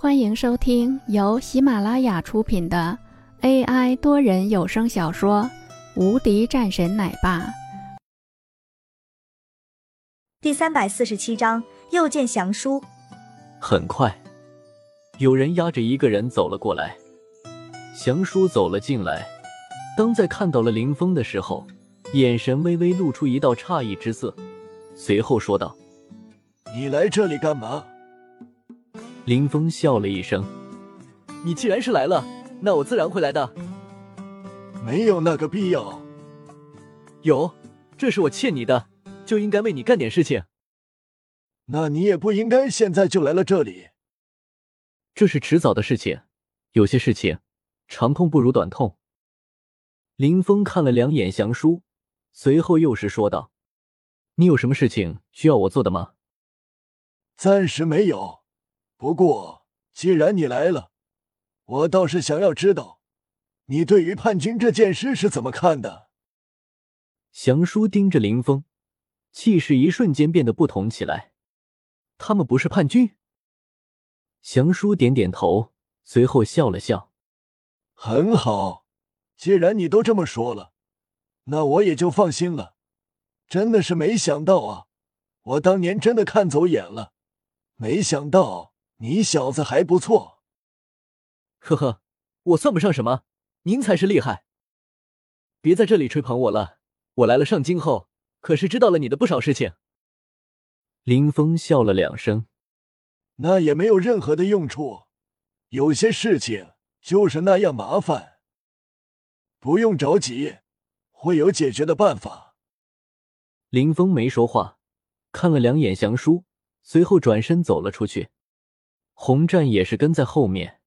欢迎收听由喜马拉雅出品的 AI 多人有声小说《无敌战神奶爸》第三百四十七章，又见降书。很快，有人押着一个人走了过来。降书走了进来，当在看到了林峰的时候，眼神微微露出一道诧异之色，随后说道：“你来这里干嘛？”林峰笑了一声：“你既然是来了，那我自然会来的。”没有那个必要。有，这是我欠你的，就应该为你干点事情。那你也不应该现在就来了这里。这是迟早的事情，有些事情长痛不如短痛。林峰看了两眼祥叔，随后又是说道：“你有什么事情需要我做的吗？”暂时没有。不过，既然你来了，我倒是想要知道，你对于叛军这件事是怎么看的？祥叔盯着林峰，气势一瞬间变得不同起来。他们不是叛军？祥叔点点头，随后笑了笑。很好，既然你都这么说了，那我也就放心了。真的是没想到啊，我当年真的看走眼了，没想到。你小子还不错，呵呵，我算不上什么，您才是厉害。别在这里吹捧我了，我来了上京后，可是知道了你的不少事情。林峰笑了两声，那也没有任何的用处，有些事情就是那样麻烦，不用着急，会有解决的办法。林峰没说话，看了两眼祥叔，随后转身走了出去。洪战也是跟在后面，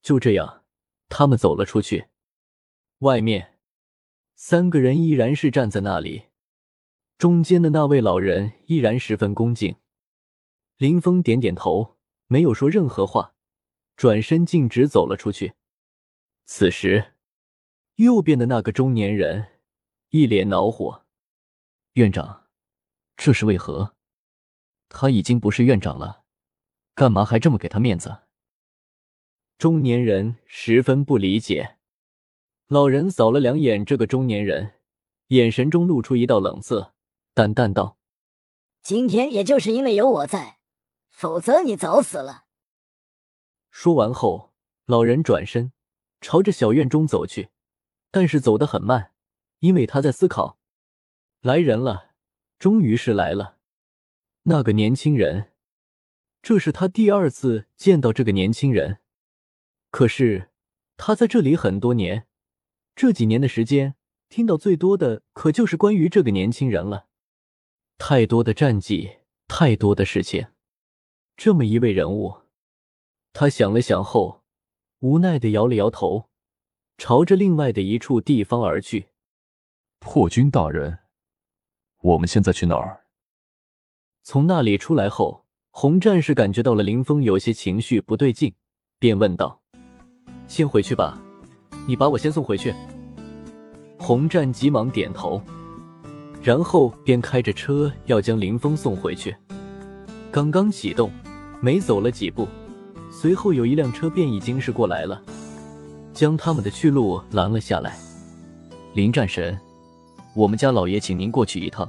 就这样，他们走了出去。外面，三个人依然是站在那里，中间的那位老人依然十分恭敬。林峰点点头，没有说任何话，转身径直走了出去。此时，右边的那个中年人一脸恼火：“院长，这是为何？他已经不是院长了。”干嘛还这么给他面子？中年人十分不理解。老人扫了两眼这个中年人，眼神中露出一道冷色，淡淡道：“今天也就是因为有我在，否则你早死了。”说完后，老人转身朝着小院中走去，但是走得很慢，因为他在思考：来人了，终于是来了。那个年轻人。这是他第二次见到这个年轻人，可是他在这里很多年，这几年的时间，听到最多的可就是关于这个年轻人了。太多的战绩，太多的事情，这么一位人物，他想了想后，无奈的摇了摇头，朝着另外的一处地方而去。破军大人，我们现在去哪儿？从那里出来后。红战士感觉到了林峰有些情绪不对劲，便问道：“先回去吧，你把我先送回去。”红战急忙点头，然后便开着车要将林峰送回去。刚刚启动，没走了几步，随后有一辆车便已经是过来了，将他们的去路拦了下来。林战神，我们家老爷请您过去一趟。